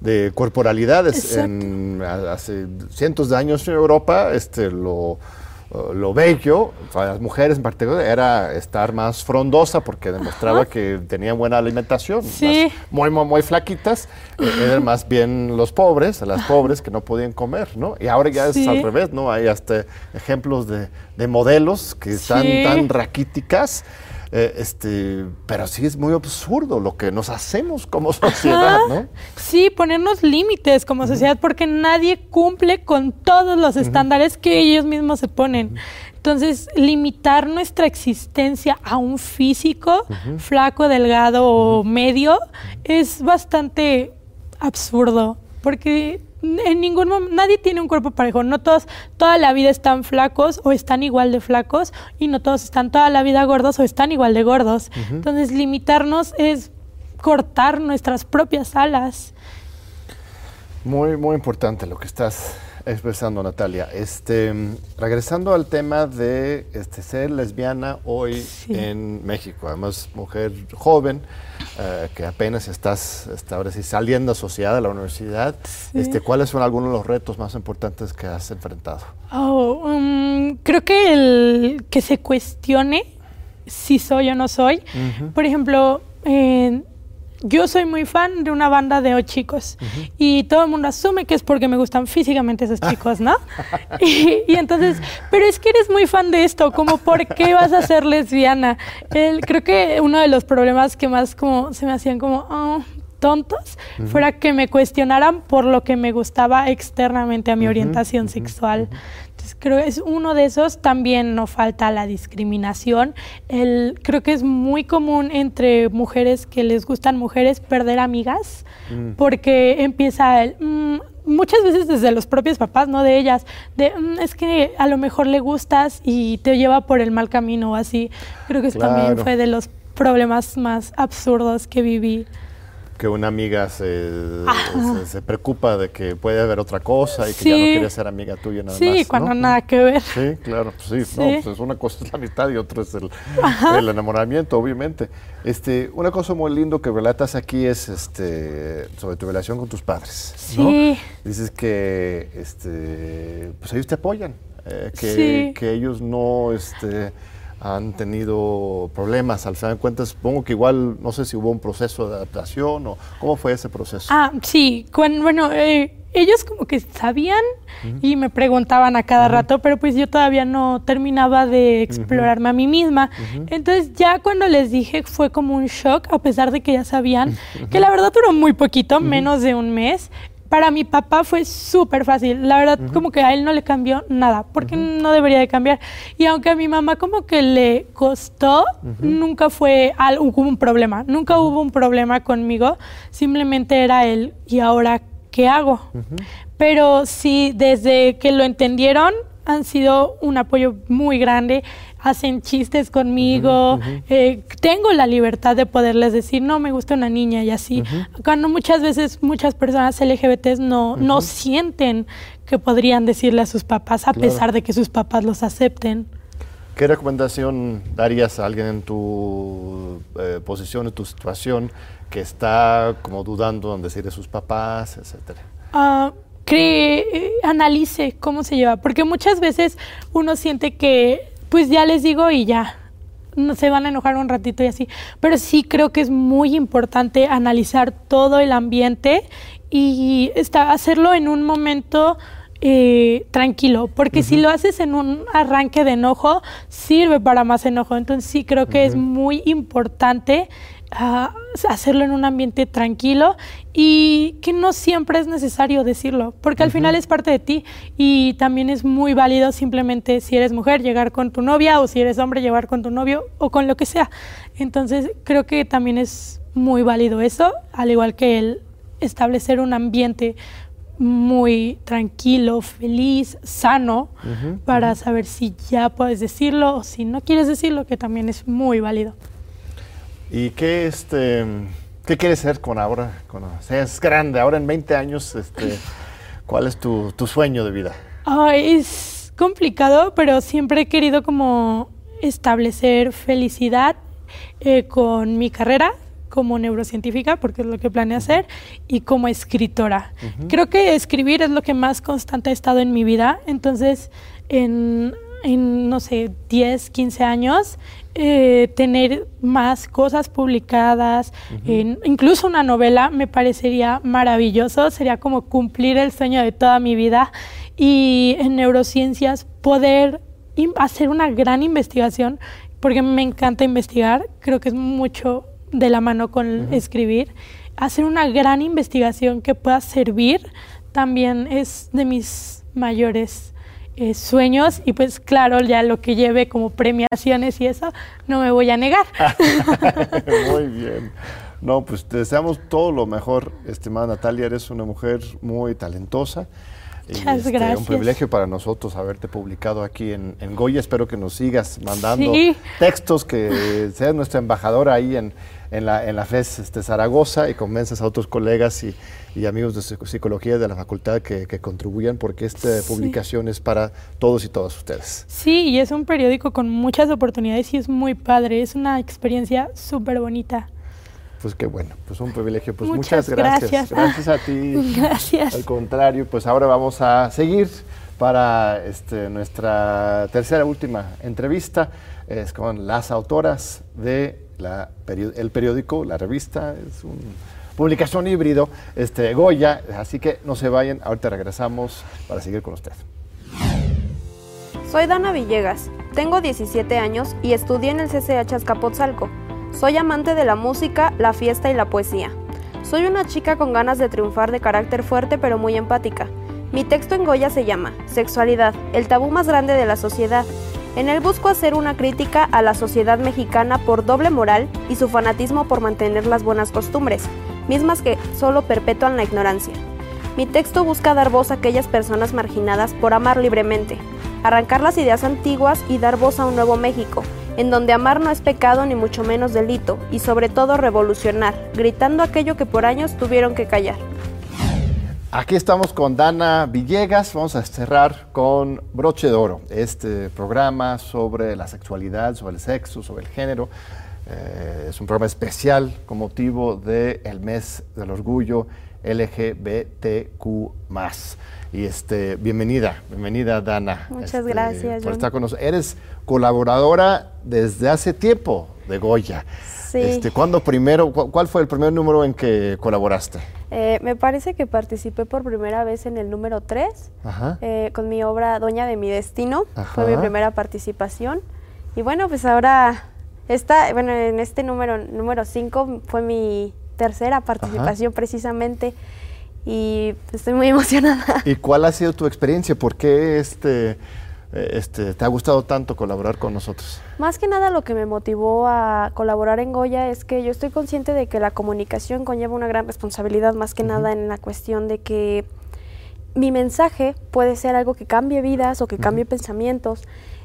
Speaker 2: de corporalidades. En, hace cientos de años en Europa, este, lo, lo bello, para las mujeres en particular, era estar más frondosa porque demostraba que tenían buena alimentación.
Speaker 3: Sí.
Speaker 2: muy, muy, muy, flaquitas, eh, eran más bien los pobres, las pobres que no podían comer, ¿no? Y ahora ya es al revés, ¿no? Hay hasta ejemplos de, de modelos que están tan raquíticas eh, este, pero sí es muy absurdo lo que nos hacemos como sociedad, ¿no?
Speaker 3: Sí, ponernos límites como sociedad porque nadie cumple con todos los estándares que ellos mismos se ponen. Entonces, limitar nuestra existencia a un físico flaco, delgado o medio es bastante absurdo, porque en ningún momento, nadie tiene un cuerpo parejo, no todos, toda la vida están flacos o están igual de flacos y no todos están toda la vida gordos o están igual de gordos. Entonces, limitarnos es cortar nuestras propias alas.
Speaker 2: Muy, muy importante lo que estás expresando, Natalia. Este, regresando al tema de este, ser lesbiana hoy en México, además mujer joven, eh, que apenas estás está, ahora sí, saliendo asociada a la universidad, este, ¿cuáles son algunos de los retos más importantes que has enfrentado?
Speaker 3: Oh, um, creo que el que se cuestione si soy o no soy. Por ejemplo, en yo soy muy fan de una banda de ocho chicos y todo el mundo asume que es porque me gustan físicamente esos chicos, ¿no? y, entonces, pero es que eres muy fan de esto, como ¿por qué vas a ser lesbiana? creo que uno de los problemas que más como se me hacían como oh, tontos fuera que me cuestionaran por lo que me gustaba externamente a mi orientación sexual creo que es uno de esos. También no falta la discriminación. El, creo que es muy común entre mujeres que les gustan mujeres perder amigas mm. porque empieza el... Mm, muchas veces desde los propios papás, no de ellas, de mm, es que a lo mejor le gustas y te lleva por el mal camino o así. Creo que eso también fue de los problemas más absurdos que viví
Speaker 2: que una amiga se, se, preocupa de que puede haber otra cosa y que ya no quiere ser amiga tuya nada
Speaker 3: sí,
Speaker 2: más.
Speaker 3: Sí, cuando nada que ver.
Speaker 2: Sí, claro, pues sí, No, pues es una cosa es la amistad y otra es el, el, enamoramiento, obviamente. Este, una cosa muy lindo que relatas aquí es este, sobre tu relación con tus padres. Sí. Dices que este, pues ellos te apoyan, eh, que, que ellos no... Este, han tenido problemas. Al final de cuentas, supongo que igual, no sé si hubo un proceso de adaptación o cómo fue ese proceso.
Speaker 3: Ah, sí, bueno, eh, ellos como que sabían y me preguntaban a cada rato, pero pues yo todavía no terminaba de explorarme a mí misma. Entonces ya cuando les dije fue como un shock, a pesar de que ya sabían, que la verdad duró muy poquito, menos de un mes para mi papá fue súper fácil. La verdad, como que a él no le cambió nada, porque no debería de cambiar. Y aunque a mi mamá como que le costó, nunca fue algo, hubo un problema. Nunca hubo un problema conmigo. Simplemente era él, ¿y ahora qué hago? Pero sí, desde que lo entendieron, han sido un apoyo muy grande hacen chistes conmigo, eh, tengo la libertad de poderles decir, no, me gusta una niña y así. Cuando muchas veces muchas personas LGBTs no, no sienten que podrían decirle a sus papás a pesar de que sus papás los acepten.
Speaker 2: ¿Qué recomendación darías a alguien en tu eh, posición, en tu situación, que está como dudando en decirle a sus papás, etcétera?
Speaker 3: Ah, que eh, analice cómo se lleva, porque muchas veces uno siente que pues ya les digo y ya, se van a enojar un ratito y así. Pero sí creo que es muy importante analizar todo el ambiente y hacerlo en un momento eh, tranquilo, porque si lo haces en un arranque de enojo, sirve para más enojo. Entonces sí creo que es muy importante hacerlo en un ambiente tranquilo y que no siempre es necesario decirlo, porque al final es parte de ti y también es muy válido simplemente si eres mujer llegar con tu novia o si eres hombre llegar con tu novio o con lo que sea. Entonces creo que también es muy válido eso, al igual que el establecer un ambiente muy tranquilo, feliz, sano, para saber si ya puedes decirlo o si no quieres decirlo, que también es muy válido.
Speaker 2: ¿Y qué, este, qué quieres ser con ahora? Cuando seas grande, ahora en 20 años, este, ¿cuál es tu, sueño de vida?
Speaker 3: es complicado, pero siempre he querido como establecer felicidad eh, con mi carrera como neurocientífica, porque es lo que planeo hacer, y como escritora. Creo que escribir es lo que más constante ha estado en mi vida, entonces en, en no sé, 10, 15 años eh, tener más cosas publicadas, incluso una novela, me parecería maravilloso, sería como cumplir el sueño de toda mi vida y en neurociencias poder hacer una gran investigación, porque me encanta investigar, creo que es mucho de la mano con escribir, hacer una gran investigación que pueda servir también es de mis mayores eh, sueños y pues claro, ya lo que lleve como premiaciones y eso, no me voy a negar.
Speaker 2: muy bien. No, pues te deseamos todo lo mejor, estimada Natalia, eres una mujer muy talentosa.
Speaker 3: Muchas
Speaker 2: este,
Speaker 3: gracias.
Speaker 2: Un privilegio para nosotros haberte publicado aquí en, Goya. Espero que nos sigas mandando textos, que seas nuestra embajadora ahí en, en, la, en la FES este, Zaragoza y convences a otros colegas y, amigos de psicología de la facultad que, contribuyan porque esta publicación es para todos y todas ustedes.
Speaker 3: Sí, y es un periódico con muchas oportunidades y es muy padre. Es una experiencia súper bonita.
Speaker 2: Pues qué bueno, pues un privilegio. Pues muchas, gracias. Gracias. a ti.
Speaker 3: Gracias.
Speaker 2: Al contrario, pues ahora vamos a seguir para este, nuestra tercera última entrevista. Es con las autoras de la el periódico, la revista, es una publicación híbrido, este, Goya. Así que no se vayan, ahorita regresamos para seguir con usted.
Speaker 4: Soy Dana Villegas, tengo 17 años y estudié en el CCH Azcapotzalco. Soy amante de la música, la fiesta y la poesía. Soy una chica con ganas de triunfar de carácter fuerte pero muy empática. Mi texto en Goya se llama Sexualidad, el tabú más grande de la sociedad. En él busco hacer una crítica a la sociedad mexicana por doble moral y su fanatismo por mantener las buenas costumbres, mismas que solo perpetúan la ignorancia. Mi texto busca dar voz a aquellas personas marginadas por amar libremente, arrancar las ideas antiguas y dar voz a un nuevo México, en donde amar no es pecado ni mucho menos delito, y sobre todo revolucionar, gritando aquello que por años tuvieron que callar.
Speaker 2: Aquí estamos con Dana Villegas, vamos a cerrar con Broche de Oro, este programa sobre la sexualidad, sobre el sexo, sobre el género. Eh, es un programa especial con motivo del mes del orgullo LGBTQ+. Y este, bienvenida, bienvenida Dana.
Speaker 4: Muchas
Speaker 2: este,
Speaker 4: gracias.
Speaker 2: Por estar con nosotros. Eres colaboradora desde hace tiempo de Goya.
Speaker 4: Sí.
Speaker 2: Este, ¿Cuándo primero, cuál fue el primer número en que colaboraste?
Speaker 4: Eh, me parece que participé por primera vez en el número 3, eh, con mi obra Doña de mi Destino. Fue mi primera participación. Y bueno, pues ahora, esta, bueno, en este número número 5 fue mi tercera participación precisamente y estoy muy emocionada.
Speaker 2: ¿Y cuál ha sido tu experiencia? ¿Por qué este, este, te ha gustado tanto colaborar con nosotros?
Speaker 4: Más que nada lo que me motivó a colaborar en Goya es que yo estoy consciente de que la comunicación conlleva una gran responsabilidad, más que nada en la cuestión de que mi mensaje puede ser algo que cambie vidas o que cambie pensamientos.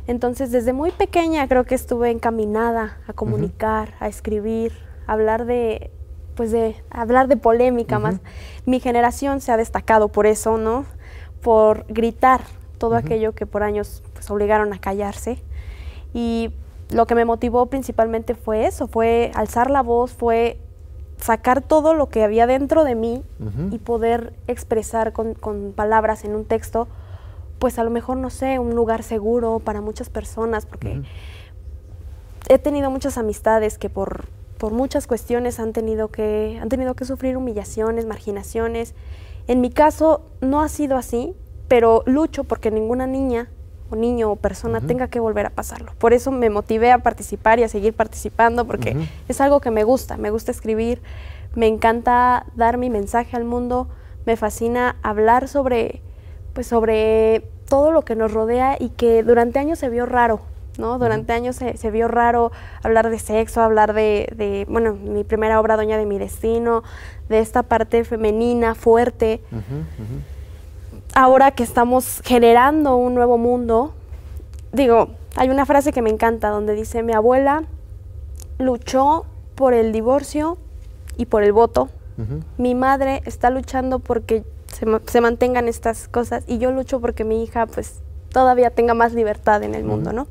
Speaker 4: Entonces, desde muy pequeña creo que estuve encaminada a comunicar, a escribir, a hablar de pues de hablar de polémica más. Mi generación se ha destacado por eso, ¿no? Por gritar todo aquello que por años pues obligaron a callarse. Y lo que me motivó principalmente fue eso, fue alzar la voz, fue sacar todo lo que había dentro de mí y poder expresar con, palabras en un texto, pues a lo mejor, no sé, un lugar seguro para muchas personas, porque he tenido muchas amistades que por por muchas cuestiones han tenido que, han tenido que sufrir humillaciones, marginaciones. En mi caso no ha sido así, pero lucho porque ninguna niña o niño o persona tenga que volver a pasarlo. Por eso me motivé a participar y a seguir participando porque es algo que me gusta, me gusta escribir, me encanta dar mi mensaje al mundo, me fascina hablar sobre pues sobre todo lo que nos rodea y que durante años se vio raro ¿no? Durante años se, vio raro hablar de sexo, hablar de, bueno, mi primera obra, Doña de mi Destino, de esta parte femenina, fuerte. Ahora que estamos generando un nuevo mundo, digo, hay una frase que me encanta donde dice, mi abuela luchó por el divorcio y por el voto. Mi madre está luchando porque se, se, mantengan estas cosas y yo lucho porque mi hija pues todavía tenga más libertad en el mundo, ¿no?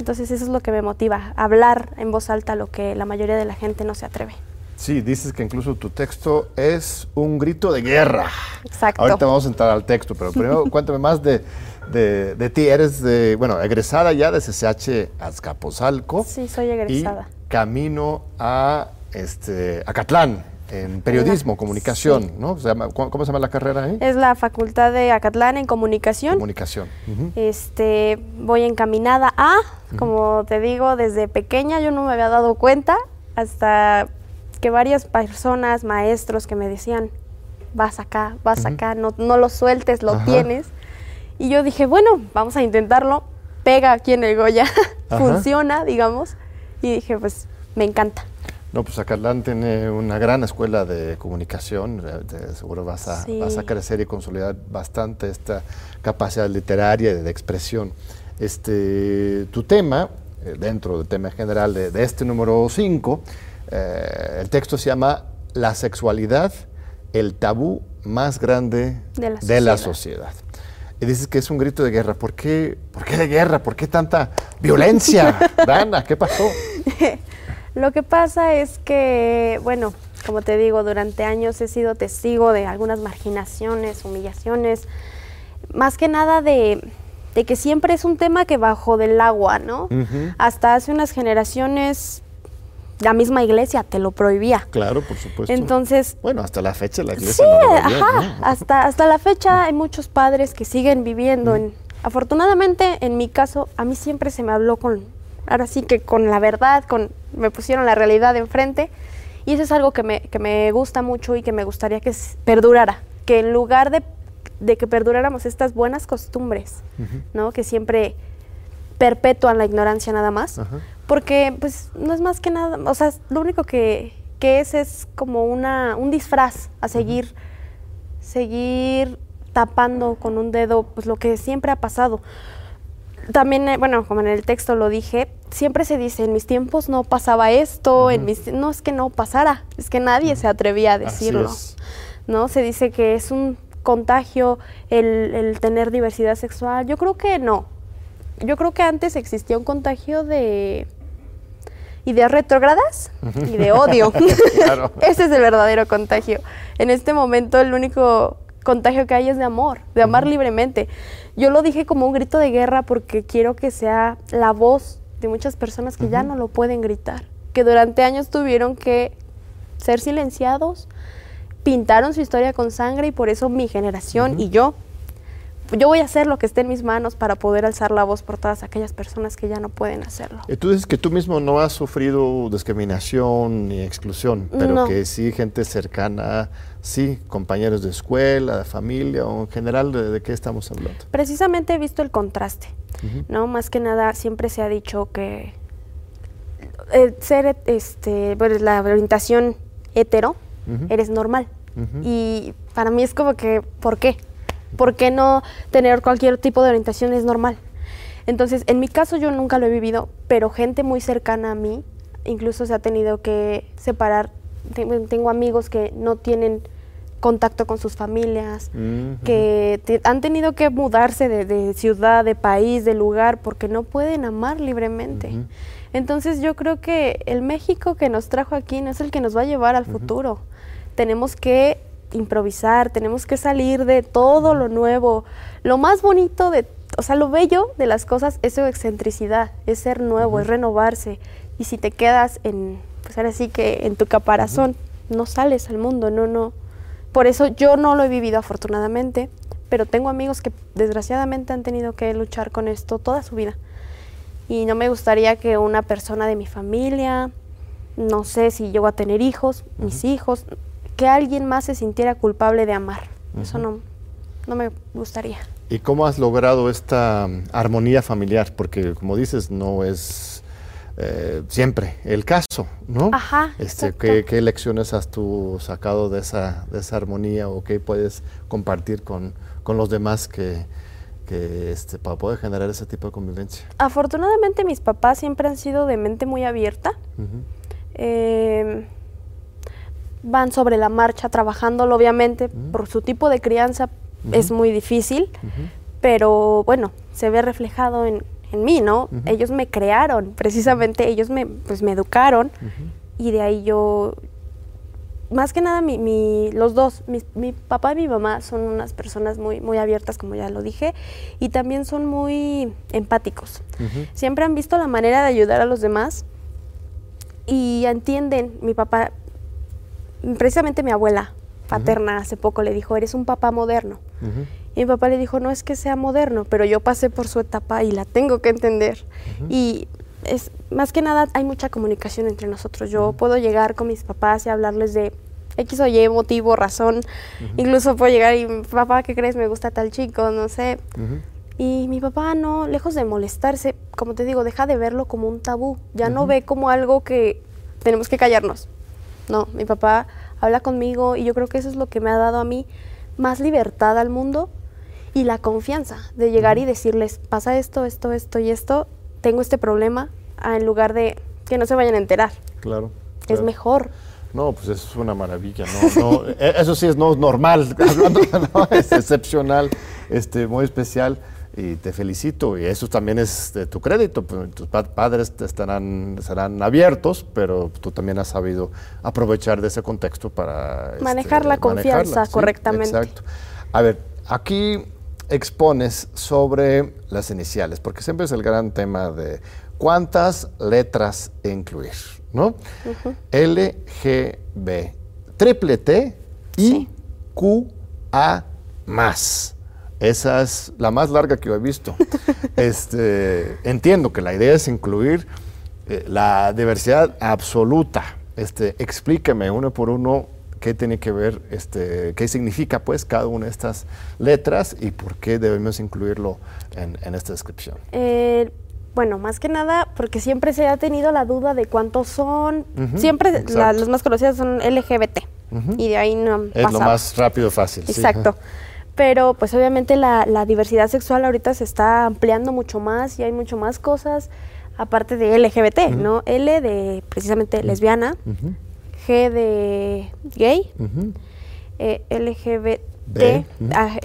Speaker 4: Entonces eso es lo que me motiva, hablar en voz alta lo que la mayoría de la gente no se atreve.
Speaker 2: Sí, dices que incluso tu texto es un grito de guerra.
Speaker 4: Exacto.
Speaker 2: Ahorita vamos a entrar al texto, pero primero cuéntame más de, de, ti. Eres, de, bueno, egresada ya de CCH Azcapotzalco.
Speaker 4: Sí, soy egresada.
Speaker 2: Y camino a, este, Acatlán en periodismo, comunicación, ¿no? ¿Cómo se llama la carrera ahí?
Speaker 4: Es la Facultad de Acatlán en comunicación.
Speaker 2: Comunicación.
Speaker 4: Este, voy encaminada a, como te digo, desde pequeña yo no me había dado cuenta hasta que varias personas, maestros que me decían, vas acá, vas acá, no, no lo sueltes, lo tienes. Y yo dije, bueno, vamos a intentarlo. Pega aquí en el Goya, funciona, digamos. Y dije, pues me encanta.
Speaker 2: No, pues Acatlán tiene una gran escuela de comunicación, eh, seguro vas a, vas a crecer y consolidar bastante esta capacidad literaria y de expresión. Este, tu tema, eh, dentro del tema general de, este número 5, eh, el texto se llama La sexualidad, el tabú más grande de la, sociedad. Y dices que es un grito de guerra. ¿Por qué, ¿Por qué de guerra? ¿Por qué tanta violencia? Dana, ¿qué pasó?
Speaker 4: Lo que pasa es que, bueno, como te digo, durante años he sido testigo de algunas marginaciones, humillaciones, más que nada de, que siempre es un tema que bajo del agua, ¿no? Hasta hace unas generaciones la misma iglesia te lo prohibía.
Speaker 2: Claro, por supuesto.
Speaker 4: Entonces,
Speaker 2: bueno, hasta la fecha la iglesia sí, no
Speaker 4: ajá, hasta hasta la fecha hay muchos padres que siguen viviendo en afortunadamente en mi caso a mí siempre se me habló con ahora sí que con la verdad, con me pusieron la realidad enfrente y eso es algo que me, que me gusta mucho y que me gustaría que perdurara, que en lugar de, de que perduráramos estas buenas costumbres, ¿no? Que siempre perpetúan la ignorancia nada más, porque pues no es más que nada, o sea, lo único que, que es es como una, un disfraz a seguir, seguir tapando con un dedo pues lo que siempre ha pasado también, eh, bueno, como en el texto lo dije, siempre se dice, en mis tiempos no pasaba esto, en mis no es que no pasara, es que nadie se atrevía a decirlo. ¿No? Se dice que es un contagio el, tener diversidad sexual. Yo creo que no. Yo creo que antes existía un contagio de ideas retrógradas y de odio. Ese es el verdadero contagio. En este momento el único contagio que hay es de amor, de amar libremente. Yo lo dije como un grito de guerra porque quiero que sea la voz de muchas personas que ya no lo pueden gritar, que durante años tuvieron que ser silenciados, pintaron su historia con sangre y por eso mi generación y yo yo voy a hacer lo que esté en mis manos para poder alzar la voz por todas aquellas personas que ya no pueden hacerlo.
Speaker 2: Y tú dices que tú mismo no has sufrido discriminación ni exclusión, pero que sí gente cercana, sí, compañeros de escuela, de familia o en general, ¿de, qué estamos hablando?
Speaker 4: Precisamente he visto el contraste, ¿no? Más que nada siempre se ha dicho que eh, ser, este, la orientación hetero, eres normal. Y para mí es como que, ¿por qué? ¿Por qué no tener cualquier tipo de orientación es normal? Entonces, en mi caso yo nunca lo he vivido, pero gente muy cercana a mí incluso se ha tenido que separar. Tengo amigos que no tienen contacto con sus familias, que han tenido que mudarse de, ciudad, de país, de lugar, porque no pueden amar libremente. Entonces yo creo que el México que nos trajo aquí no es el que nos va a llevar al futuro. Tenemos que improvisar, tenemos que salir de todo lo nuevo. Lo más bonito de, o sea, lo bello de las cosas es su excentricidad, es ser nuevo, es renovarse. Y si te quedas en, pues ahora sí que en tu caparazón, no sales al mundo, no, no. Por eso yo no lo he vivido afortunadamente, pero tengo amigos que desgraciadamente han tenido que luchar con esto toda su vida. Y no me gustaría que una persona de mi familia, no sé si llego a tener hijos, mis hijos, que alguien más se sintiera culpable de amar. Eso no, no me gustaría.
Speaker 2: ¿Y cómo has logrado esta mm, armonía familiar? Porque como dices, no es eh, siempre el caso, ¿no?
Speaker 4: Ajá.
Speaker 2: Este, ¿qué, ¿qué, lecciones has tú sacado de esa, de esa armonía o qué puedes compartir con, con los demás que, que este, para poder generar ese tipo de convivencia?
Speaker 4: Afortunadamente mis papás siempre han sido de mente muy abierta van sobre la marcha trabajándolo, obviamente, por su tipo de crianza es muy difícil, pero bueno, se ve reflejado en, en mí, ¿no? Ellos me crearon, precisamente ellos me, pues, me educaron y de ahí yo, más que nada mi, mi, los dos, mi, mi, papá y mi mamá son unas personas muy, muy abiertas, como ya lo dije, y también son muy empáticos. Siempre han visto la manera de ayudar a los demás y entienden, mi papá precisamente mi abuela paterna hace poco le dijo, eres un papá moderno. Y mi papá le dijo, no es que sea moderno, pero yo pasé por su etapa y la tengo que entender. Y es más que nada hay mucha comunicación entre nosotros. Yo puedo llegar con mis papás y hablarles de X o Y motivo, razón. Incluso puedo llegar y, papá, ¿qué crees? Me gusta tal chico, no sé. Y mi papá no, lejos de molestarse, como te digo, deja de verlo como un tabú. Ya no ve como algo que tenemos que callarnos. No, mi papá habla conmigo y yo creo que eso es lo que me ha dado a mí más libertad al mundo y la confianza de llegar y decirles, pasa esto, esto, esto y esto, tengo este problema, en lugar de que no se vayan a enterar.
Speaker 2: Claro.
Speaker 4: Es mejor.
Speaker 2: No, pues eso es una maravilla, no, e, eso sí es no normal, es excepcional, este, muy especial y te felicito y eso también es de tu crédito, pues, tus padres te estarán, estarán abiertos, pero tú también has sabido aprovechar de ese contexto para...
Speaker 4: Este, Manejar la confianza correctamente.
Speaker 2: Exacto. A ver, aquí expones sobre las iniciales, porque siempre es el gran tema de cuántas letras incluir, ¿no? L, G, B, triple T, I, Q, A, más. Esa es la más larga que yo he visto. este, entiendo que la idea es incluir eh, la diversidad absoluta. Este, explíqueme uno por uno qué tiene que ver, este, qué significa pues cada una de estas letras y por qué debemos incluirlo en, esta descripción.
Speaker 4: Eh, bueno, más que nada porque siempre se ha tenido la duda de cuántos son. siempre las más conocidas son LGBT y de ahí no
Speaker 2: Es lo más rápido, fácil.
Speaker 4: Exacto. Pero pues obviamente la, diversidad sexual ahorita se está ampliando mucho más y hay mucho más cosas aparte de LGBT, ¿no? L de precisamente lesbiana, G de gay, eh, LGBT, ah,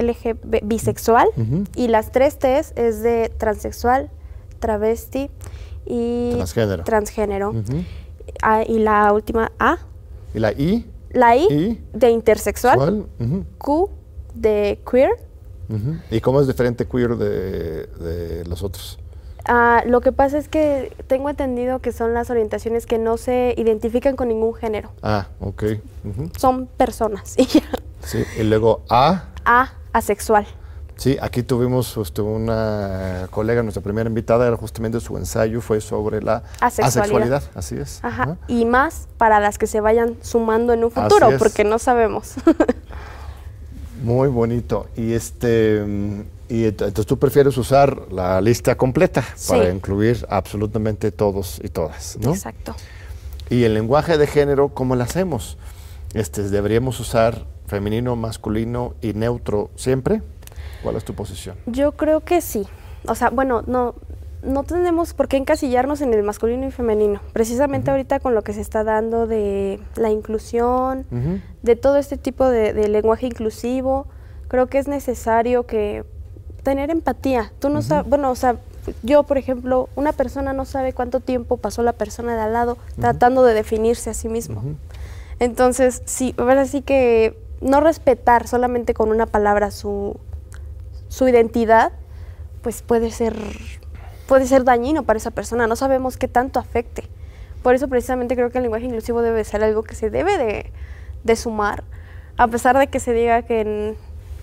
Speaker 4: bisexual y las tres T's es de transexual, travesti y transgénero. Ah, y la última A.
Speaker 2: ¿Y la I?
Speaker 4: La I, de intersexual. Q de queer.
Speaker 2: ¿Y cómo es diferente queer de, los otros?
Speaker 4: Ah, lo que pasa es que tengo entendido que son las orientaciones que no se identifican con ningún género.
Speaker 2: Ah, ok.
Speaker 4: Son personas.
Speaker 2: sí, y luego A.
Speaker 4: A, asexual.
Speaker 2: Sí, aquí tuvimos este, una colega, nuestra primera invitada, era justamente su ensayo fue sobre la asexualidad, así es.
Speaker 4: Ajá. Y más para las que se vayan sumando en un futuro, porque no sabemos.
Speaker 2: Muy bonito. Y este y entonces tú prefieres usar la lista completa para incluir absolutamente todos y todas, ¿no?
Speaker 4: Exacto.
Speaker 2: Y el lenguaje de género, ¿cómo lo hacemos? Este, ¿Deberíamos usar femenino, masculino y neutro siempre? ¿Cuál es tu posición?
Speaker 4: Yo creo que sí. O sea, bueno, no, no tenemos por qué encasillarnos en el masculino y femenino. Precisamente ahorita con lo que se está dando de la inclusión, de todo este tipo de, lenguaje inclusivo, creo que es necesario que tener empatía. Tú no sabes, bueno, o sea, yo, por ejemplo, una persona no sabe cuánto tiempo pasó la persona de al lado tratando de definirse a sí mismo. Entonces, sí, ahora sí que no respetar solamente con una palabra su, su identidad, pues puede ser puede ser dañino para esa persona, no sabemos qué tanto afecte. Por eso precisamente creo que el lenguaje inclusivo debe ser algo que se debe de, sumar, a pesar de que se diga que en,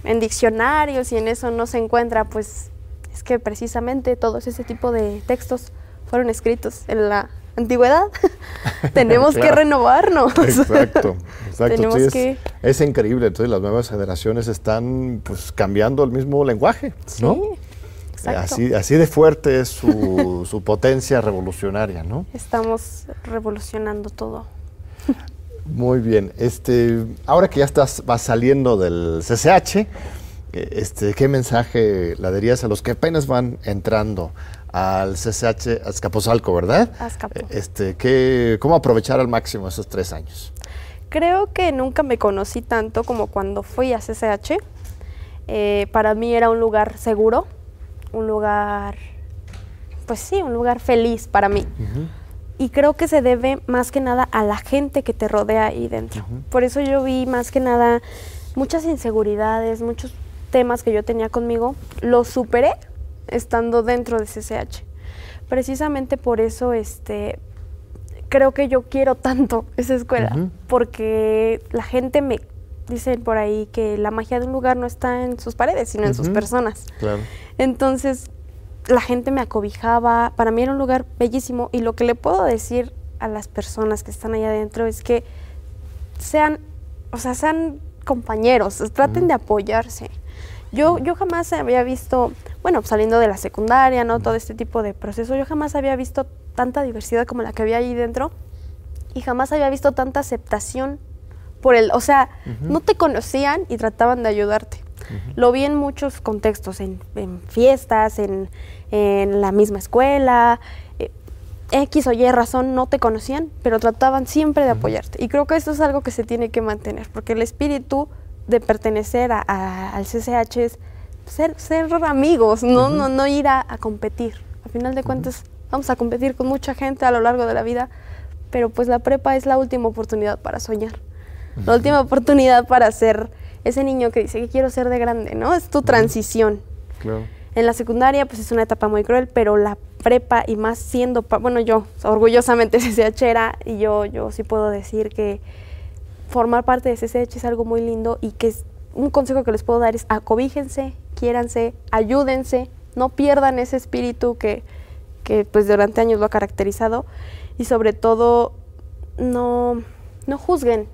Speaker 4: en, diccionarios y en eso no se encuentra, pues es que precisamente todos ese tipo de textos fueron escritos en la antigüedad. Tenemos que renovarnos.
Speaker 2: Exacto, exacto. es, que... es, increíble, entonces las nuevas generaciones están pues cambiando el mismo lenguaje, ¿no? Sí. Así, así de fuerte es su, su potencia revolucionaria, ¿no?
Speaker 4: Estamos revolucionando todo.
Speaker 2: Muy bien. Este, ahora que ya estás vas saliendo del CCH, eh, este, ¿qué mensaje le darías a los que apenas van entrando al CCH Azcapotzalco, verdad?
Speaker 4: Azcapo.
Speaker 2: Este, ¿qué, ¿Cómo aprovechar al máximo esos tres años?
Speaker 4: Creo que nunca me conocí tanto como cuando fui a CCH. Eh, para mí era un lugar seguro, un lugar, pues sí, un lugar feliz para mí. Y creo que se debe más que nada a la gente que te rodea ahí dentro. Por eso yo vi más que nada muchas inseguridades, muchos temas que yo tenía conmigo, los superé estando dentro de CCH. Precisamente por eso este, creo que yo quiero tanto esa escuela, porque la gente me dicen por ahí que la magia de un lugar no está en sus paredes, sino en sus personas. Entonces, la gente me acobijaba, para mí era un lugar bellísimo. Y lo que le puedo decir a las personas que están allá adentro es que sean o sea, sean compañeros, traten de apoyarse. Yo, yo jamás había visto, bueno, saliendo de la secundaria, ¿no? Todo este tipo de procesos, yo jamás había visto tanta diversidad como la que había ahí dentro. Y jamás había visto tanta aceptación por el, o sea, no te conocían y trataban de ayudarte. Lo vi en muchos contextos, en, fiestas, en, en, la misma escuela, eh, X o Y razón no te conocían, pero trataban siempre de apoyarte. Y creo que esto es algo que se tiene que mantener, porque el espíritu de pertenecer a, al CCH es ser, ser amigos, no, no, no ir a, competir. A final de cuentas, vamos a competir con mucha gente a lo largo de la vida, pero pues la prepa es la última oportunidad para soñar. La última oportunidad para ser ese niño que dice que quiero ser de grande, ¿no? Es tu transición. En la secundaria, pues es una etapa muy cruel, pero la prepa y más siendo, bueno, yo orgullosamente CCH era, y yo, yo sí puedo decir que formar parte de CCH es algo muy lindo y que es un consejo que les puedo dar es acobíjense, quiéranse, ayúdense, no pierdan ese espíritu que, que pues durante años lo ha caracterizado y sobre todo no, no juzguen.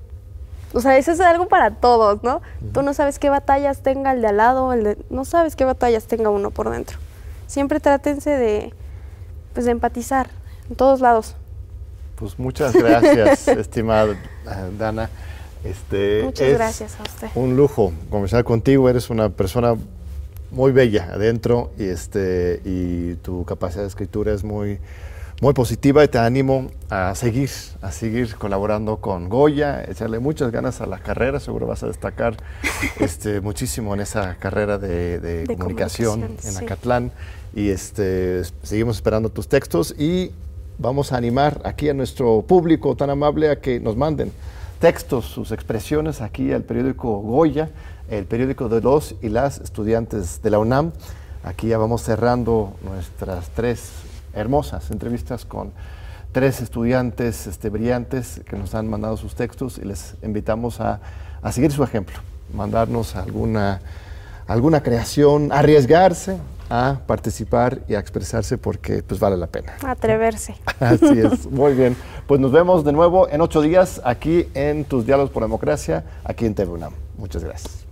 Speaker 4: O sea, eso es algo para todos, ¿no? Tú no sabes qué batallas tenga el de al lado, el de, no sabes qué batallas tenga uno por dentro. Siempre trátense de, pues, de empatizar en todos lados.
Speaker 2: Pues muchas gracias, estimada eh, Dana.
Speaker 4: Este, Muchas gracias a usted.
Speaker 2: Un lujo conversar contigo. Eres una persona muy bella adentro y, este, y tu capacidad de escritura es muy, muy positiva y te animo a seguir, a seguir colaborando con Goya, echarle muchas ganas a la carrera, seguro vas a destacar este, muchísimo en esa carrera de, comunicación, en Acatlán y este, seguimos esperando tus textos y vamos a animar aquí a nuestro público tan amable a que nos manden textos, sus expresiones aquí al periódico Goya, el periódico de los y las estudiantes de la UNAM. Aquí ya vamos cerrando nuestras tres hermosas entrevistas con tres estudiantes este, brillantes que nos han mandado sus textos y les invitamos a, a seguir su ejemplo, mandarnos alguna, alguna creación, arriesgarse, a participar y a expresarse porque pues vale la pena.
Speaker 4: Atreverse.
Speaker 2: Así es, muy bien. Pues nos vemos de nuevo en ocho días aquí en Tus Diálogos por Democracia, aquí en TV UNAM. Muchas gracias.